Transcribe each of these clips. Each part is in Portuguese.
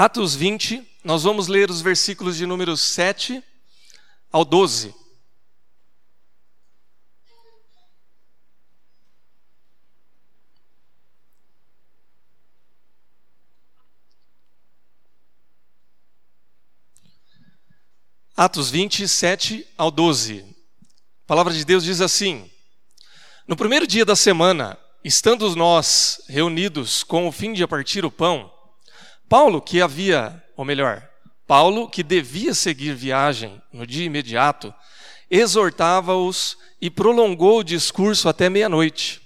Atos 20, nós vamos ler os versículos de número 7 ao 12. Atos 20, 7 ao 12. A palavra de Deus diz assim: No primeiro dia da semana, estando nós reunidos com o fim de partir o pão, Paulo, que havia, ou melhor, Paulo, que devia seguir viagem no dia imediato, exortava-os e prolongou o discurso até meia-noite.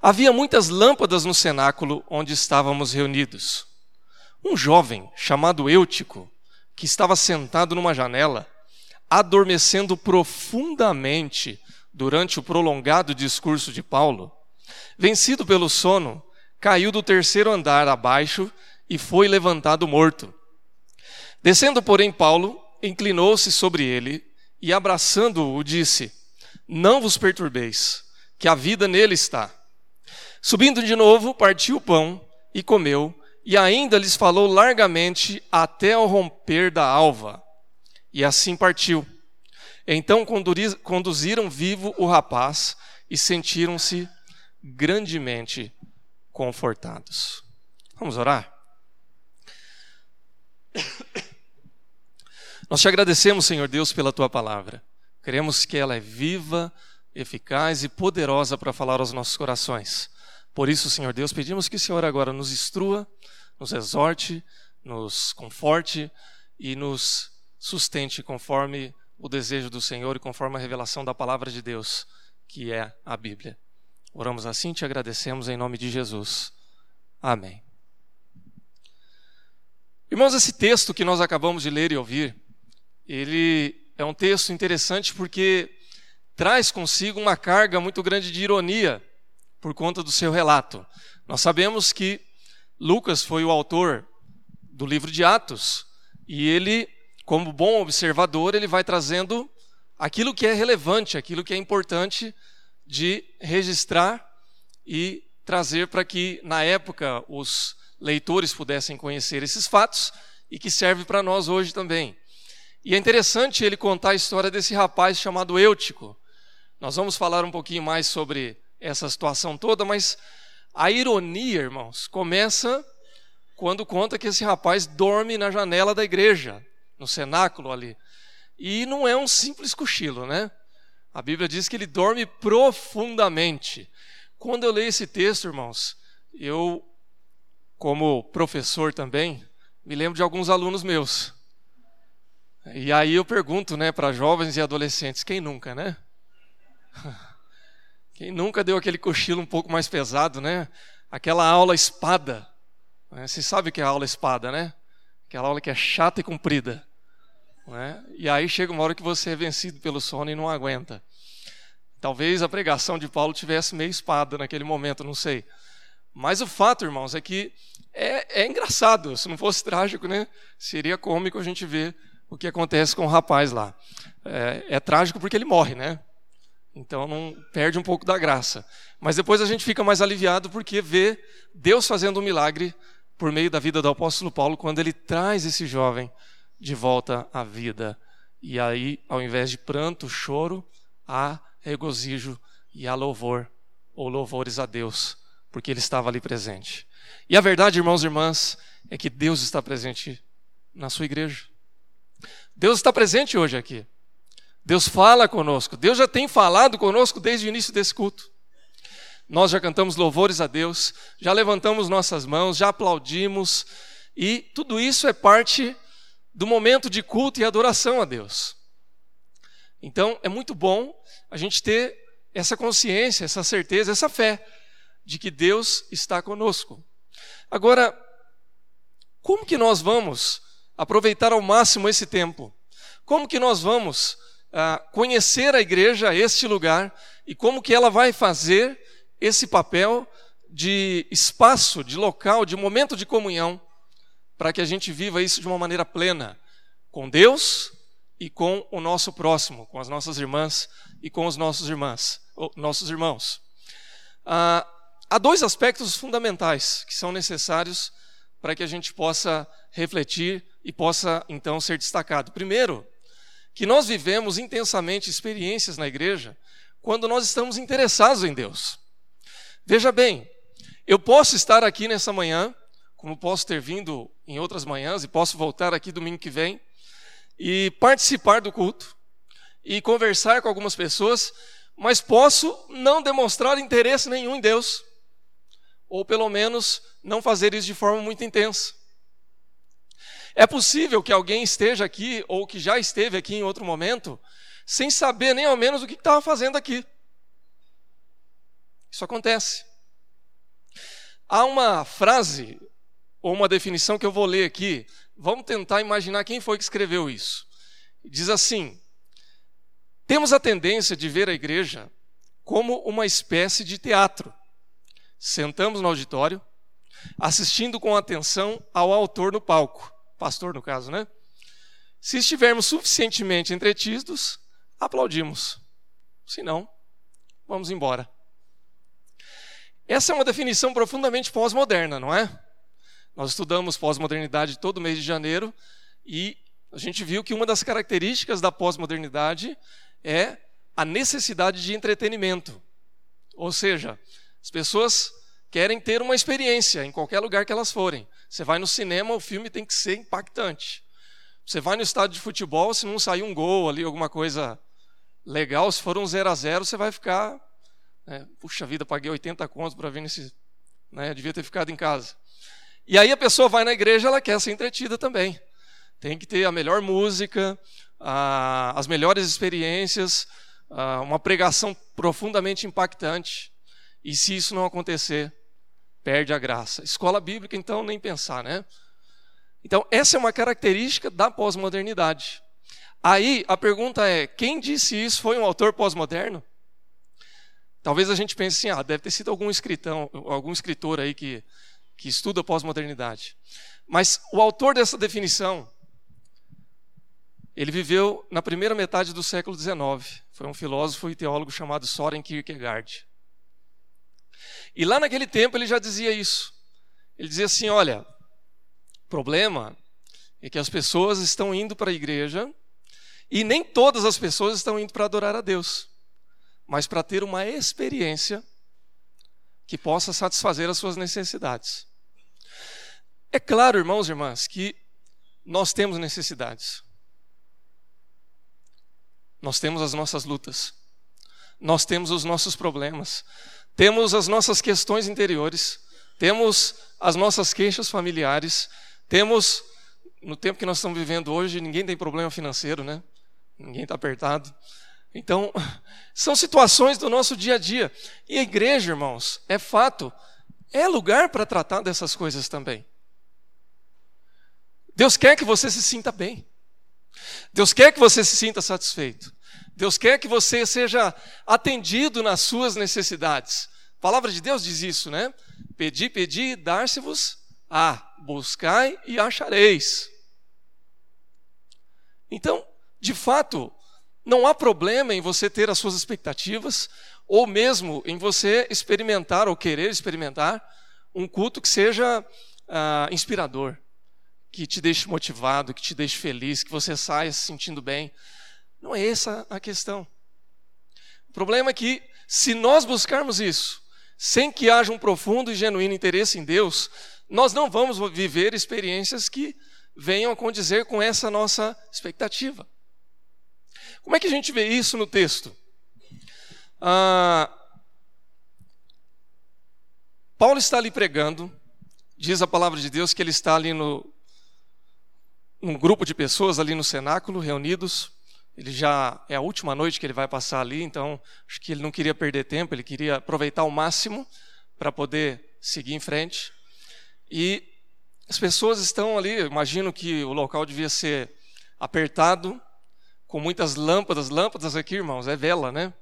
Havia muitas lâmpadas no cenáculo onde estávamos reunidos. Um jovem chamado Eutico, que estava sentado numa janela, adormecendo profundamente durante o prolongado discurso de Paulo, vencido pelo sono, caiu do terceiro andar abaixo e foi levantado morto. Descendo, porém, Paulo inclinou-se sobre ele e, abraçando-o, disse: Não vos perturbeis, que a vida nele está. Subindo de novo, partiu o pão e comeu, e ainda lhes falou largamente até ao romper da alva. E assim partiu. Então conduziram vivo o rapaz e sentiram-se grandemente confortados. Vamos orar? Nós te agradecemos, Senhor Deus, pela tua palavra. Queremos que ela é viva, eficaz e poderosa para falar aos nossos corações. Por isso, Senhor Deus, pedimos que o Senhor agora nos instrua, nos exorte, nos conforte e nos sustente conforme o desejo do Senhor e conforme a revelação da palavra de Deus, que é a Bíblia. Oramos assim e te agradecemos em nome de Jesus. Amém. Irmãos, esse texto que nós acabamos de ler e ouvir, ele é um texto interessante porque traz consigo uma carga muito grande de ironia por conta do seu relato. Nós sabemos que Lucas foi o autor do livro de Atos e ele, como bom observador, ele vai trazendo aquilo que é relevante, aquilo que é importante de registrar e trazer para que na época os leitores pudessem conhecer esses fatos e que serve para nós hoje também. E é interessante ele contar a história desse rapaz chamado Eutico. Nós vamos falar um pouquinho mais sobre essa situação toda, mas a ironia, irmãos, começa quando conta que esse rapaz dorme na janela da igreja, no cenáculo ali. E não é um simples cochilo, né? A Bíblia diz que ele dorme profundamente. Quando eu leio esse texto, irmãos, eu como professor também, me lembro de alguns alunos meus. E aí eu pergunto, né, para jovens e adolescentes, quem nunca, né? Quem nunca deu aquele cochilo um pouco mais pesado, né? Aquela aula espada. Né? Você sabe o que é a aula espada, né? Aquela aula que é chata e comprida. Né? E aí chega uma hora que você é vencido pelo sono e não aguenta. Talvez a pregação de Paulo tivesse meio espada naquele momento, não sei. Mas o fato, irmãos, é que é, é engraçado. Se não fosse trágico, né? Seria cômico a gente ver o que acontece com o rapaz lá. É, é trágico porque ele morre, né? Então não perde um pouco da graça. Mas depois a gente fica mais aliviado porque vê Deus fazendo um milagre por meio da vida do apóstolo Paulo quando ele traz esse jovem de volta à vida. E aí, ao invés de pranto, choro, há regozijo e há louvor, ou louvores a Deus porque ele estava ali presente. E a verdade, irmãos e irmãs, é que Deus está presente na sua igreja. Deus está presente hoje aqui. Deus fala conosco. Deus já tem falado conosco desde o início desse culto. Nós já cantamos louvores a Deus, já levantamos nossas mãos, já aplaudimos, e tudo isso é parte do momento de culto e adoração a Deus. Então, é muito bom a gente ter essa consciência, essa certeza, essa fé de que Deus está conosco. Agora, como que nós vamos aproveitar ao máximo esse tempo? Como que nós vamos ah, conhecer a igreja, este lugar, e como que ela vai fazer esse papel de espaço, de local, de momento de comunhão, para que a gente viva isso de uma maneira plena, com Deus e com o nosso próximo, com as nossas irmãs e com os nossos irmãs, nossos irmãos. Ah, há dois aspectos fundamentais que são necessários para que a gente possa refletir e possa então ser destacado. Primeiro, que nós vivemos intensamente experiências na igreja quando nós estamos interessados em Deus. Veja bem, eu posso estar aqui nessa manhã, como posso ter vindo em outras manhãs e posso voltar aqui domingo que vem e participar do culto e conversar com algumas pessoas, mas posso não demonstrar interesse nenhum em Deus, ou pelo menos não fazer isso de forma muito intensa. É possível que alguém esteja aqui, ou que já esteve aqui em outro momento, sem saber nem ao menos o que estava fazendo aqui. Isso acontece. Há uma frase ou uma definição que eu vou ler aqui. Vamos tentar imaginar quem foi que escreveu isso. Diz assim: Temos a tendência de ver a igreja como uma espécie de teatro. Sentamos no auditório, assistindo com atenção ao autor no palco, pastor no caso, né? Se estivermos suficientemente entretidos, aplaudimos. Se não, vamos embora. Essa é uma definição profundamente pós-moderna, não é? Nós estudamos pós-modernidade todo mês de janeiro e a gente viu que uma das características da pós-modernidade é a necessidade de entretenimento. Ou seja, as pessoas querem ter uma experiência em qualquer lugar que elas forem. Você vai no cinema, o filme tem que ser impactante. Você vai no estádio de futebol, se não sair um gol ali, alguma coisa legal, se for um 0 a 0 você vai ficar né? Puxa vida, paguei 80 contos para vir nesse. Né? Devia ter ficado em casa. E aí a pessoa vai na igreja, ela quer ser entretida também. Tem que ter a melhor música, a, as melhores experiências, a, uma pregação profundamente impactante. E se isso não acontecer, perde a graça. Escola bíblica, então, nem pensar, né? Então, essa é uma característica da pós-modernidade. Aí a pergunta é: quem disse isso foi um autor pós-moderno? Talvez a gente pense assim, ah, deve ter sido algum escritão, algum escritor aí que, que estuda pós-modernidade. Mas o autor dessa definição, ele viveu na primeira metade do século XIX. Foi um filósofo e teólogo chamado Soren Kierkegaard. E lá naquele tempo ele já dizia isso. Ele dizia assim: olha, o problema é que as pessoas estão indo para a igreja e nem todas as pessoas estão indo para adorar a Deus mas para ter uma experiência que possa satisfazer as suas necessidades. É claro, irmãos e irmãs, que nós temos necessidades. Nós temos as nossas lutas. Nós temos os nossos problemas. Temos as nossas questões interiores. Temos as nossas queixas familiares. Temos, no tempo que nós estamos vivendo hoje, ninguém tem problema financeiro, né? Ninguém está apertado. Então, são situações do nosso dia a dia. E a igreja, irmãos, é fato, é lugar para tratar dessas coisas também. Deus quer que você se sinta bem. Deus quer que você se sinta satisfeito. Deus quer que você seja atendido nas suas necessidades. A palavra de Deus diz isso, né? Pedi, pedi, dar-se-vos a buscai e achareis. Então, de fato, não há problema em você ter as suas expectativas, ou mesmo em você experimentar ou querer experimentar um culto que seja ah, inspirador, que te deixe motivado, que te deixe feliz, que você saia se sentindo bem. Não é essa a questão. O problema é que, se nós buscarmos isso, sem que haja um profundo e genuíno interesse em Deus, nós não vamos viver experiências que venham a condizer com essa nossa expectativa. Como é que a gente vê isso no texto? Ah, Paulo está ali pregando, diz a palavra de Deus que ele está ali no um grupo de pessoas ali no cenáculo reunidos. Ele já é a última noite que ele vai passar ali, então acho que ele não queria perder tempo, ele queria aproveitar ao máximo para poder seguir em frente. E as pessoas estão ali, imagino que o local devia ser apertado, com muitas lâmpadas. Lâmpadas aqui, irmãos, é vela, né?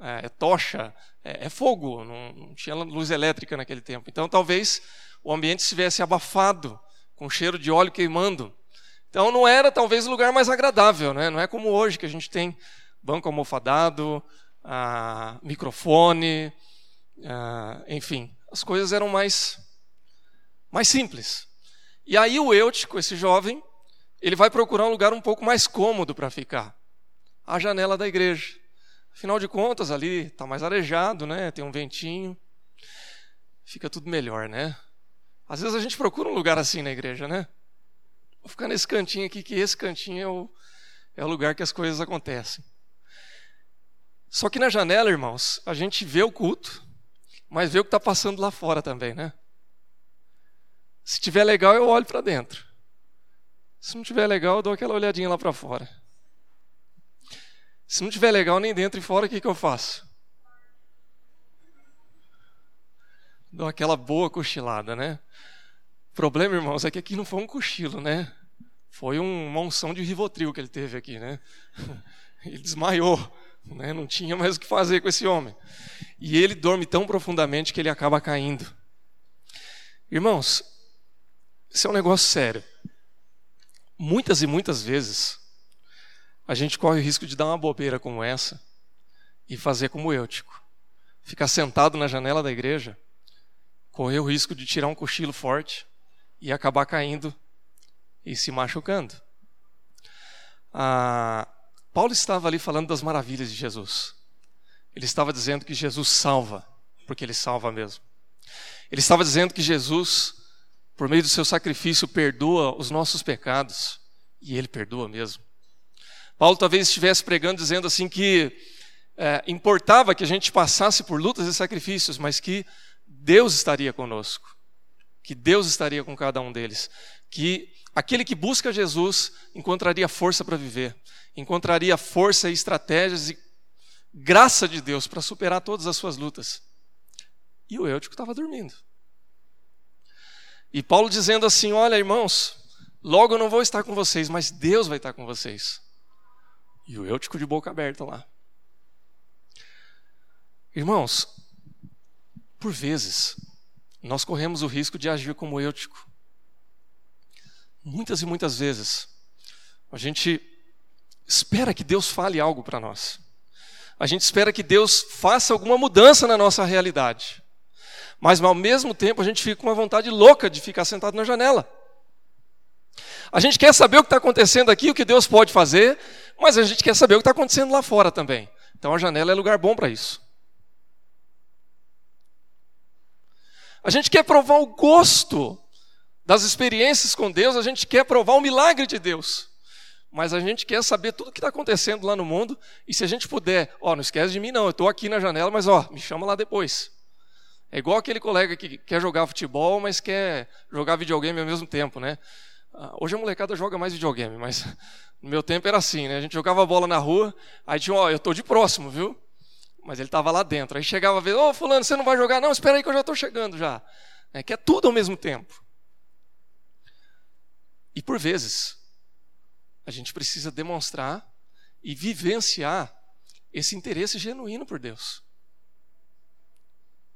É, é tocha, é, é fogo. Não, não, tinha luz elétrica naquele tempo. Então, talvez o ambiente estivesse abafado, com cheiro de óleo queimando. Então, não era talvez o lugar mais agradável, né? Não é como hoje que a gente tem banco almofadado, ah, microfone, ah, enfim, as coisas eram mais mais simples. E aí o Eutico, esse jovem, ele vai procurar um lugar um pouco mais cômodo para ficar. A janela da igreja. Afinal de contas, ali está mais arejado, né? Tem um ventinho. Fica tudo melhor, né? Às vezes a gente procura um lugar assim na igreja, né? Vou ficar nesse cantinho aqui, que esse cantinho é o, é o lugar que as coisas acontecem. Só que na janela, irmãos, a gente vê o culto, mas vê o que está passando lá fora também, né? Se tiver legal, eu olho para dentro. Se não tiver legal, eu dou aquela olhadinha lá para fora. Se não tiver legal nem dentro e fora, o que, que eu faço? Dou aquela boa cochilada, né? Problema, irmãos, é que aqui não foi um cochilo, né? Foi um monção de rivotril que ele teve aqui, né? Ele desmaiou, né? Não tinha mais o que fazer com esse homem. E ele dorme tão profundamente que ele acaba caindo. Irmãos, isso é um negócio sério. Muitas e muitas vezes, a gente corre o risco de dar uma bobeira como essa e fazer como Eutico. Ficar sentado na janela da igreja, correr o risco de tirar um cochilo forte e acabar caindo e se machucando. Ah, Paulo estava ali falando das maravilhas de Jesus. Ele estava dizendo que Jesus salva, porque ele salva mesmo. Ele estava dizendo que Jesus por meio do seu sacrifício, perdoa os nossos pecados. E ele perdoa mesmo. Paulo talvez estivesse pregando dizendo assim que é, importava que a gente passasse por lutas e sacrifícios, mas que Deus estaria conosco, que Deus estaria com cada um deles, que aquele que busca Jesus encontraria força para viver, encontraria força e estratégias e graça de Deus para superar todas as suas lutas. E o Eutico estava dormindo. E Paulo dizendo assim: Olha, irmãos, logo eu não vou estar com vocês, mas Deus vai estar com vocês. E o Eutico de boca aberta lá. Irmãos, por vezes, nós corremos o risco de agir como Eutico. Muitas e muitas vezes, a gente espera que Deus fale algo para nós. A gente espera que Deus faça alguma mudança na nossa realidade. Mas ao mesmo tempo a gente fica com uma vontade louca de ficar sentado na janela. A gente quer saber o que está acontecendo aqui, o que Deus pode fazer, mas a gente quer saber o que está acontecendo lá fora também. Então a janela é lugar bom para isso. A gente quer provar o gosto das experiências com Deus, a gente quer provar o milagre de Deus. Mas a gente quer saber tudo o que está acontecendo lá no mundo, e se a gente puder, ó, não esquece de mim não, eu estou aqui na janela, mas ó, me chama lá depois. É igual aquele colega que quer jogar futebol, mas quer jogar videogame ao mesmo tempo, né? Ah, hoje a molecada joga mais videogame, mas no meu tempo era assim, né? A gente jogava bola na rua, aí tinha, ó, eu tô de próximo, viu? Mas ele estava lá dentro. Aí chegava a vez, ô oh, fulano, você não vai jogar? Não, espera aí que eu já estou chegando já. É que é tudo ao mesmo tempo. E por vezes, a gente precisa demonstrar e vivenciar esse interesse genuíno por Deus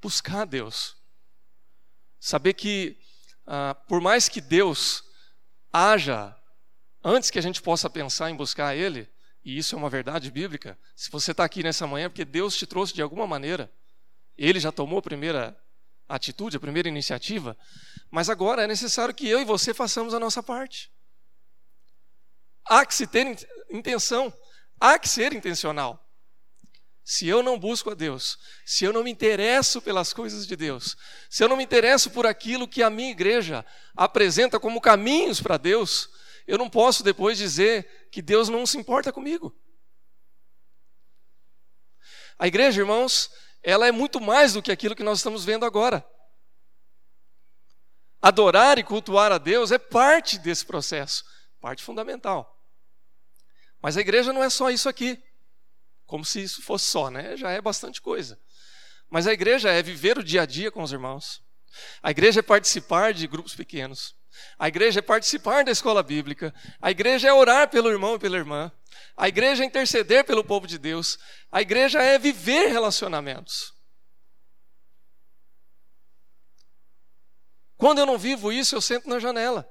buscar Deus. Saber que, ah, por mais que Deus haja antes que a gente possa pensar em buscar Ele, e isso é uma verdade bíblica, se você está aqui nessa manhã é porque Deus te trouxe de alguma maneira, Ele já tomou a primeira atitude, a primeira iniciativa, mas agora é necessário que eu e você façamos a nossa parte. Há que se ter intenção, há que ser intencional. Se eu não busco a Deus, se eu não me interesso pelas coisas de Deus, se eu não me interesso por aquilo que a minha igreja apresenta como caminhos para Deus, eu não posso depois dizer que Deus não se importa comigo. A igreja, irmãos, ela é muito mais do que aquilo que nós estamos vendo agora. Adorar e cultuar a Deus é parte desse processo, parte fundamental. Mas a igreja não é só isso aqui. Como se isso fosse só, né? Já é bastante coisa. Mas a igreja é viver o dia a dia com os irmãos. A igreja é participar de grupos pequenos. A igreja é participar da escola bíblica. A igreja é orar pelo irmão e pela irmã. A igreja é interceder pelo povo de Deus. A igreja é viver relacionamentos. Quando eu não vivo isso, eu sento na janela.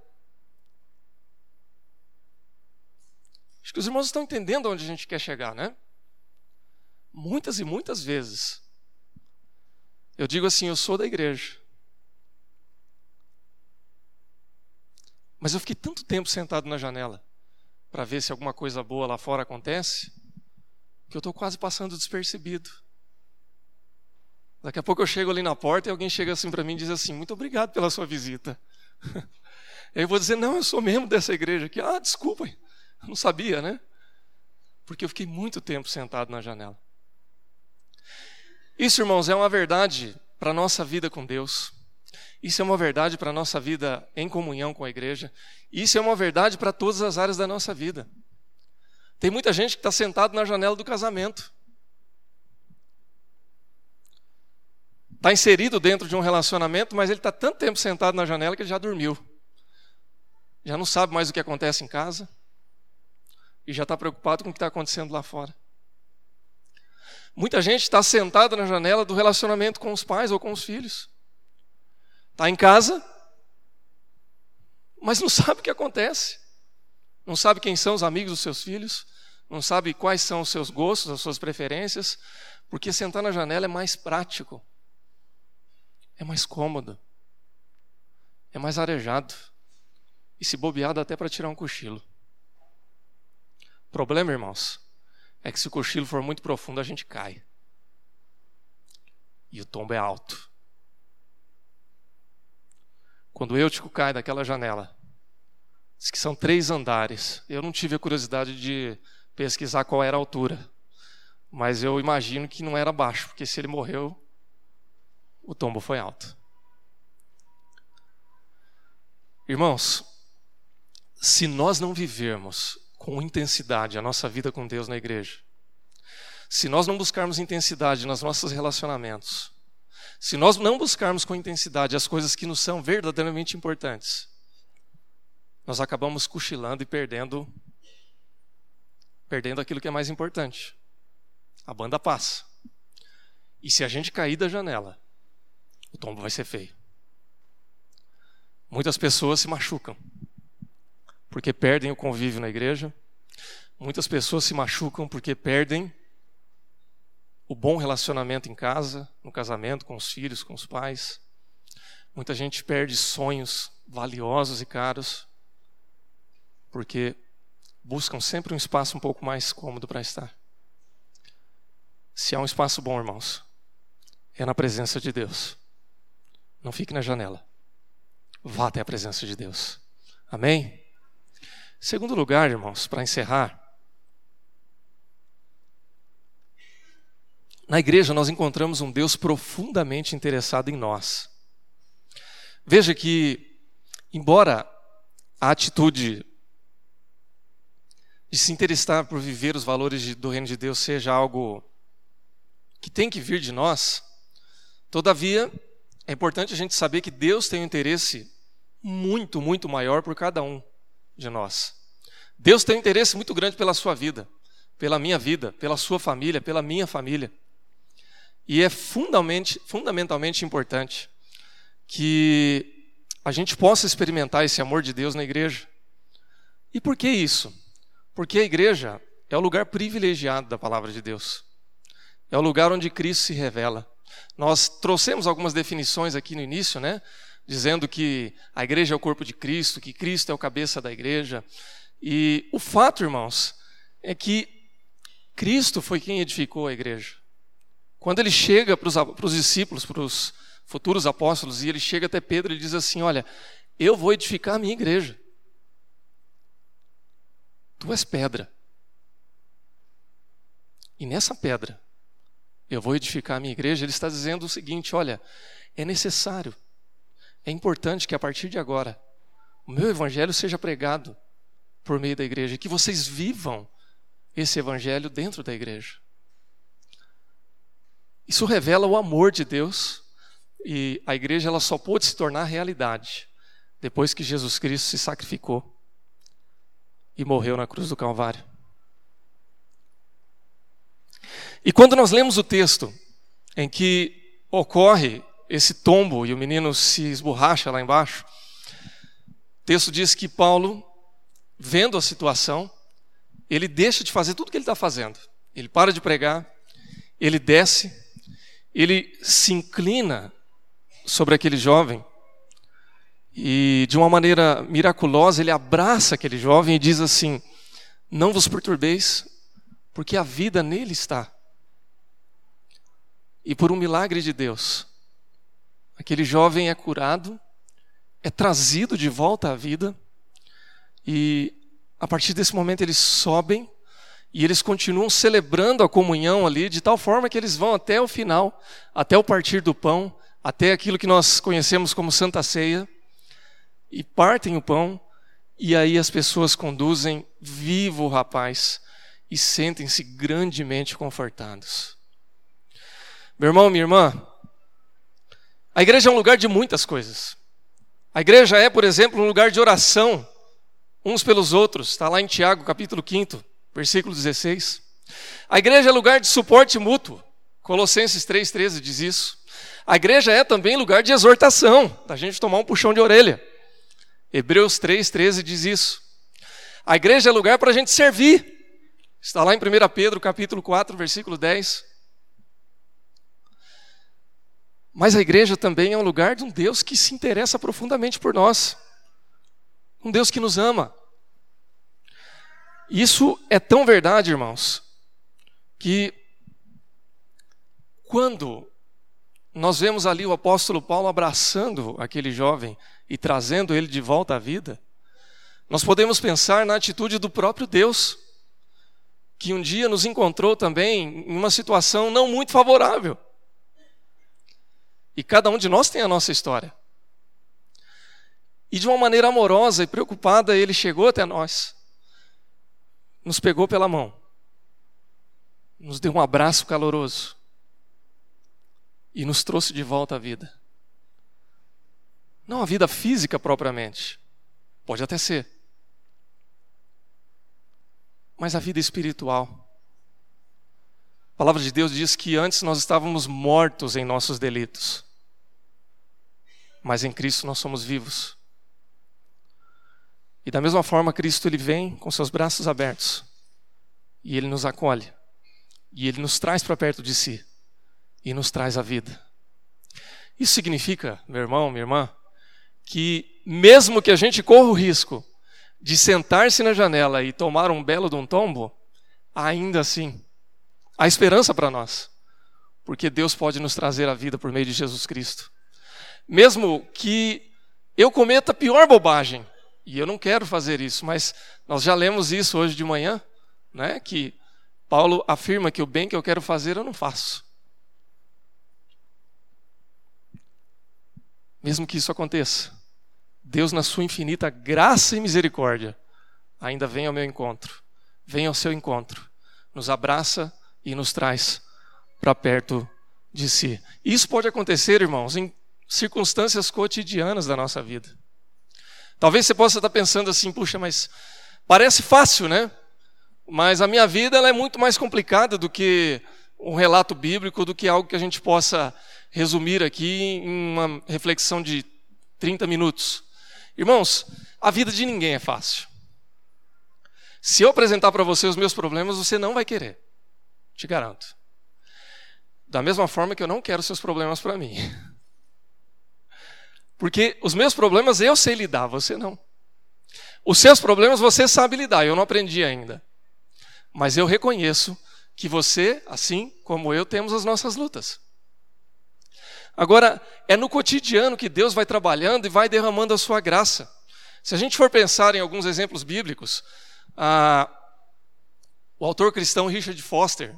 Acho que os irmãos estão entendendo onde a gente quer chegar, né? Muitas e muitas vezes. Eu digo assim: eu sou da igreja. Mas eu fiquei tanto tempo sentado na janela para ver se alguma coisa boa lá fora acontece, que eu estou quase passando despercebido. Daqui a pouco eu chego ali na porta e alguém chega assim para mim e diz assim: Muito obrigado pela sua visita. eu vou dizer: Não, eu sou membro dessa igreja aqui. Ah, desculpa, eu não sabia, né? Porque eu fiquei muito tempo sentado na janela. Isso, irmãos, é uma verdade para a nossa vida com Deus. Isso é uma verdade para a nossa vida em comunhão com a igreja. Isso é uma verdade para todas as áreas da nossa vida. Tem muita gente que está sentado na janela do casamento. Está inserido dentro de um relacionamento, mas ele está tanto tempo sentado na janela que ele já dormiu. Já não sabe mais o que acontece em casa. E já está preocupado com o que está acontecendo lá fora. Muita gente está sentada na janela do relacionamento com os pais ou com os filhos. Está em casa, mas não sabe o que acontece. Não sabe quem são os amigos dos seus filhos, não sabe quais são os seus gostos, as suas preferências, porque sentar na janela é mais prático, é mais cômodo, é mais arejado e se bobeado até para tirar um cochilo. O problema, irmãos, é que se o cochilo for muito profundo, a gente cai. E o tombo é alto. Quando Eutico cai daquela janela, diz que são três andares. Eu não tive a curiosidade de pesquisar qual era a altura, mas eu imagino que não era baixo, porque se ele morreu, o tombo foi alto. Irmãos, se nós não vivermos com intensidade a nossa vida com Deus na igreja, se nós não buscarmos intensidade nos nossos relacionamentos, se nós não buscarmos com intensidade as coisas que nos são verdadeiramente importantes, nós acabamos cochilando e perdendo perdendo aquilo que é mais importante. A banda passa. E se a gente cair da janela, o tombo vai ser feio. Muitas pessoas se machucam porque perdem o convívio na igreja. Muitas pessoas se machucam porque perdem o bom relacionamento em casa, no casamento, com os filhos, com os pais. Muita gente perde sonhos valiosos e caros porque buscam sempre um espaço um pouco mais cômodo para estar. Se há um espaço bom, irmãos, é na presença de Deus. Não fique na janela. Vá até a presença de Deus. Amém? Segundo lugar, irmãos, para encerrar, Na igreja nós encontramos um Deus profundamente interessado em nós. Veja que, embora a atitude de se interessar por viver os valores do reino de Deus seja algo que tem que vir de nós, todavia é importante a gente saber que Deus tem um interesse muito, muito maior por cada um de nós. Deus tem um interesse muito grande pela sua vida, pela minha vida, pela sua família, pela minha família. E é fundamentalmente, fundamentalmente importante que a gente possa experimentar esse amor de Deus na igreja. E por que isso? Porque a igreja é o lugar privilegiado da palavra de Deus. É o lugar onde Cristo se revela. Nós trouxemos algumas definições aqui no início, né? Dizendo que a igreja é o corpo de Cristo, que Cristo é o cabeça da igreja. E o fato, irmãos, é que Cristo foi quem edificou a igreja. Quando ele chega para os discípulos, para os futuros apóstolos, e ele chega até Pedro e diz assim: Olha, eu vou edificar a minha igreja. Tu és pedra. E nessa pedra, eu vou edificar a minha igreja. Ele está dizendo o seguinte: Olha, é necessário, é importante que a partir de agora, o meu evangelho seja pregado por meio da igreja, que vocês vivam esse evangelho dentro da igreja. Isso revela o amor de Deus e a igreja ela só pôde se tornar realidade depois que Jesus Cristo se sacrificou e morreu na cruz do Calvário. E quando nós lemos o texto em que ocorre esse tombo e o menino se esborracha lá embaixo, o texto diz que Paulo, vendo a situação, ele deixa de fazer tudo o que ele está fazendo. Ele para de pregar, ele desce ele se inclina sobre aquele jovem e de uma maneira miraculosa, ele abraça aquele jovem e diz assim: Não vos perturbeis, porque a vida nele está. E por um milagre de Deus, aquele jovem é curado, é trazido de volta à vida, e a partir desse momento eles sobem e eles continuam celebrando a comunhão ali, de tal forma que eles vão até o final, até o partir do pão, até aquilo que nós conhecemos como Santa Ceia, e partem o pão, e aí as pessoas conduzem vivo o rapaz e sentem-se grandemente confortados. Meu irmão, minha irmã, a igreja é um lugar de muitas coisas. A igreja é, por exemplo, um lugar de oração uns pelos outros, está lá em Tiago, capítulo 5, versículo 16. A igreja é lugar de suporte mútuo, Colossenses 3,13 diz isso. A igreja é também lugar de exortação, da gente tomar um puxão de orelha. Hebreus 3,13 diz isso. A igreja é lugar para a gente servir. Está lá em 1 Pedro capítulo 4, versículo 10. Mas a igreja também é um lugar de um Deus que se interessa profundamente por nós. Um Deus que nos ama. Isso é tão verdade, irmãos, que quando nós vemos ali o apóstolo Paulo abraçando aquele jovem e trazendo ele de volta à vida, nós podemos pensar na atitude do próprio Deus, que um dia nos encontrou também em uma situação não muito favorável. E cada um de nós tem a nossa história. E de uma maneira amorosa e preocupada, ele chegou até nós, nos pegou pela mão, nos deu um abraço caloroso e nos trouxe de volta à vida. Não a vida física propriamente, pode até ser, mas a vida espiritual. A palavra de Deus diz que antes nós estávamos mortos em nossos delitos, mas em Cristo nós somos vivos. E da mesma forma, Cristo ele vem com seus braços abertos e ele nos acolhe e ele nos traz para perto de si e nos traz a vida. Isso significa, meu irmão, minha irmã, que mesmo que a gente corra o risco de sentar-se na janela e tomar um belo de um tombo, ainda assim há esperança para nós, porque Deus pode nos trazer a vida por meio de Jesus Cristo. Mesmo que eu cometa a pior bobagem, e eu não quero fazer isso, mas nós já lemos isso hoje de manhã, né? Que Paulo afirma que o bem que eu quero fazer eu não faço. Mesmo que isso aconteça, Deus, na sua infinita graça e misericórdia, ainda vem ao meu encontro, vem ao seu encontro, nos abraça e nos traz para perto de si. Isso pode acontecer, irmãos, em circunstâncias cotidianas da nossa vida. Talvez você possa estar pensando assim, puxa, mas parece fácil, né? Mas a minha vida ela é muito mais complicada do que um relato bíblico, do que algo que a gente possa resumir aqui em uma reflexão de 30 minutos. Irmãos, a vida de ninguém é fácil. Se eu apresentar para você os meus problemas, você não vai querer. Te garanto. Da mesma forma que eu não quero seus problemas para mim. Porque os meus problemas eu sei lidar, você não. Os seus problemas você sabe lidar, eu não aprendi ainda. Mas eu reconheço que você, assim como eu, temos as nossas lutas. Agora, é no cotidiano que Deus vai trabalhando e vai derramando a sua graça. Se a gente for pensar em alguns exemplos bíblicos, ah, o autor cristão Richard Foster,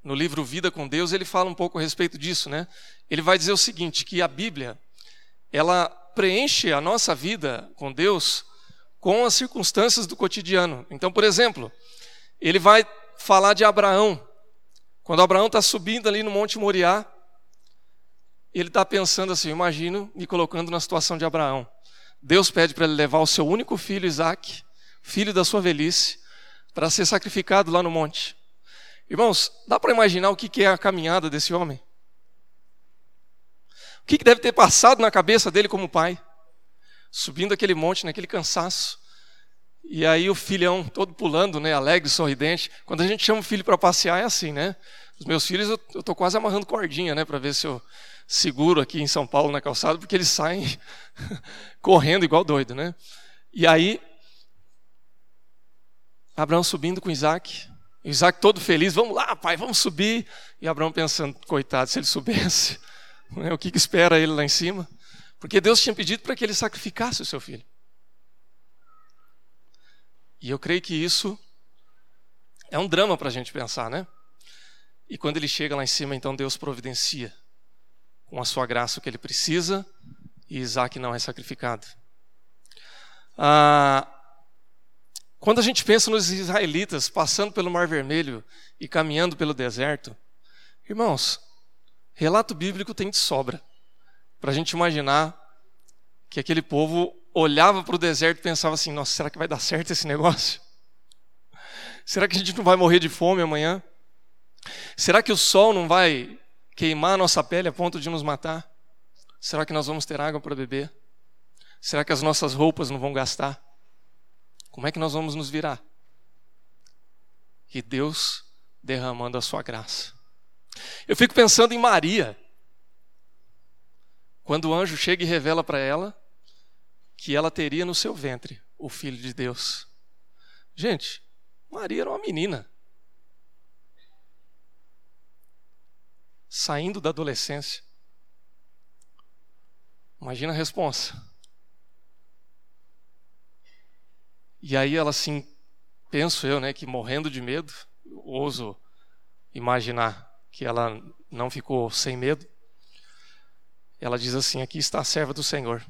no livro Vida com Deus, ele fala um pouco a respeito disso, né? Ele vai dizer o seguinte, que a Bíblia ela preenche a nossa vida com Deus com as circunstâncias do cotidiano. Então, por exemplo, ele vai falar de Abraão. Quando Abraão está subindo ali no Monte Moriá, ele está pensando assim: imagino me colocando na situação de Abraão. Deus pede para ele levar o seu único filho, Isaac, filho da sua velhice, para ser sacrificado lá no monte. Irmãos, dá para imaginar o que é a caminhada desse homem? O que deve ter passado na cabeça dele como pai? Subindo aquele monte, naquele cansaço. E aí o filhão todo pulando, né, alegre, sorridente. Quando a gente chama o filho para passear é assim, né? Os meus filhos, eu estou quase amarrando cordinha, né, para ver se eu seguro aqui em São Paulo na calçada, porque eles saem correndo igual doido, né? E aí, Abraão subindo com Isaac, Isaac todo feliz, vamos lá, pai, vamos subir. E Abraão pensando, coitado, se ele soubesse, o que, que espera ele lá em cima? Porque Deus tinha pedido para que ele sacrificasse o seu filho. E eu creio que isso é um drama para a gente pensar, né? E quando ele chega lá em cima, então Deus providencia com a sua graça o que ele precisa e Isaac não é sacrificado. Ah, quando a gente pensa nos israelitas passando pelo Mar Vermelho e caminhando pelo deserto, irmãos, relato bíblico tem de sobra para a gente imaginar que aquele povo olhava para o deserto e pensava assim: nossa, será que vai dar certo esse negócio? Será que a gente não vai morrer de fome amanhã? Será que o sol não vai queimar a nossa pele a ponto de nos matar? Será que nós vamos ter água para beber? Será que as nossas roupas não vão gastar? Como é que nós vamos nos virar? E Deus derramando a sua graça. Eu fico pensando em Maria. Quando o anjo chega e revela para ela que ela teria no seu ventre o filho de Deus. Gente, Maria era uma menina. Saindo da adolescência. Imagina a resposta. E aí ela assim, penso eu, né, que morrendo de medo, ouso imaginar que ela não ficou sem medo. Ela diz assim: Aqui está a serva do Senhor,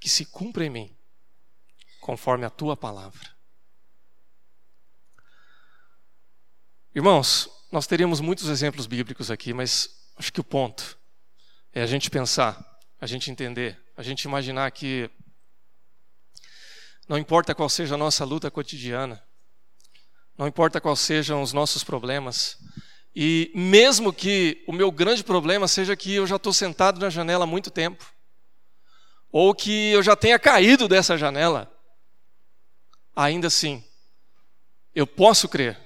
que se cumpra em mim, conforme a tua palavra. Irmãos, nós teríamos muitos exemplos bíblicos aqui, mas acho que o ponto é a gente pensar, a gente entender, a gente imaginar que não importa qual seja a nossa luta cotidiana, não importa quais sejam os nossos problemas, e mesmo que o meu grande problema seja que eu já estou sentado na janela há muito tempo, ou que eu já tenha caído dessa janela, ainda assim, eu posso crer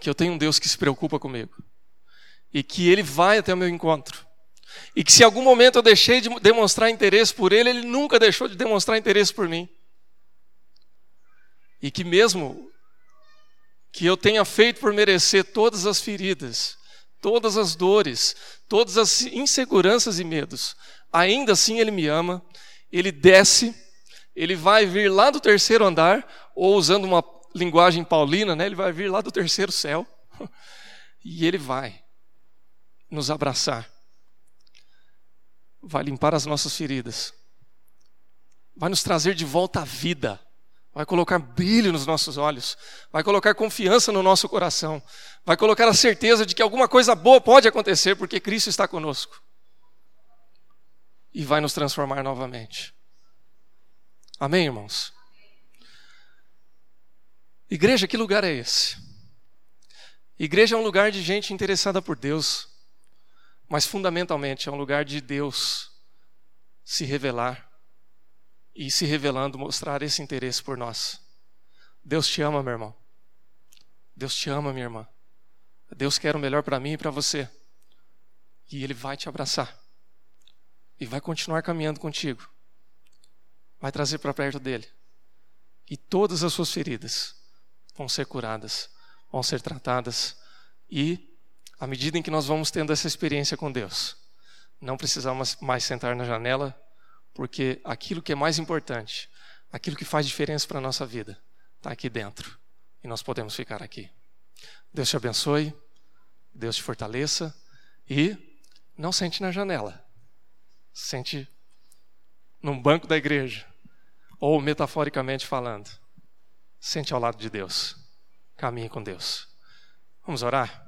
que eu tenho um Deus que se preocupa comigo e que Ele vai até o meu encontro. E que se em algum momento eu deixei de demonstrar interesse por Ele, Ele nunca deixou de demonstrar interesse por mim. E que mesmo que eu tenha feito por merecer todas as feridas, todas as dores, todas as inseguranças e medos, ainda assim Ele me ama, Ele desce, Ele vai vir lá do terceiro andar, ou usando uma linguagem paulina, né? Ele vai vir lá do terceiro céu e ele vai nos abraçar, vai limpar as nossas feridas, vai nos trazer de volta à vida, vai colocar brilho nos nossos olhos, vai colocar confiança no nosso coração, vai colocar a certeza de que alguma coisa boa pode acontecer porque Cristo está conosco e vai nos transformar novamente. Amém, irmãos? Igreja, que lugar é esse? Igreja é um lugar de gente interessada por Deus, mas fundamentalmente é um lugar de Deus se revelar e se revelando mostrar esse interesse por nós. Deus te ama, meu irmão. Deus te ama, minha irmã. Deus quer o melhor para mim e para você. E Ele vai te abraçar. E vai continuar caminhando contigo. Vai trazer para perto dele. E todas as suas feridas vão ser curadas, vão ser tratadas e à medida em que nós vamos tendo essa experiência com Deus, não precisamos mais sentar na janela, porque aquilo que é mais importante, aquilo que faz diferença para a nossa vida, está aqui dentro e nós podemos ficar aqui. Deus te abençoe, Deus te fortaleça e não sente na janela, sente num banco da igreja, ou metaforicamente falando Sente ao lado de Deus. Caminhe com Deus. Vamos orar?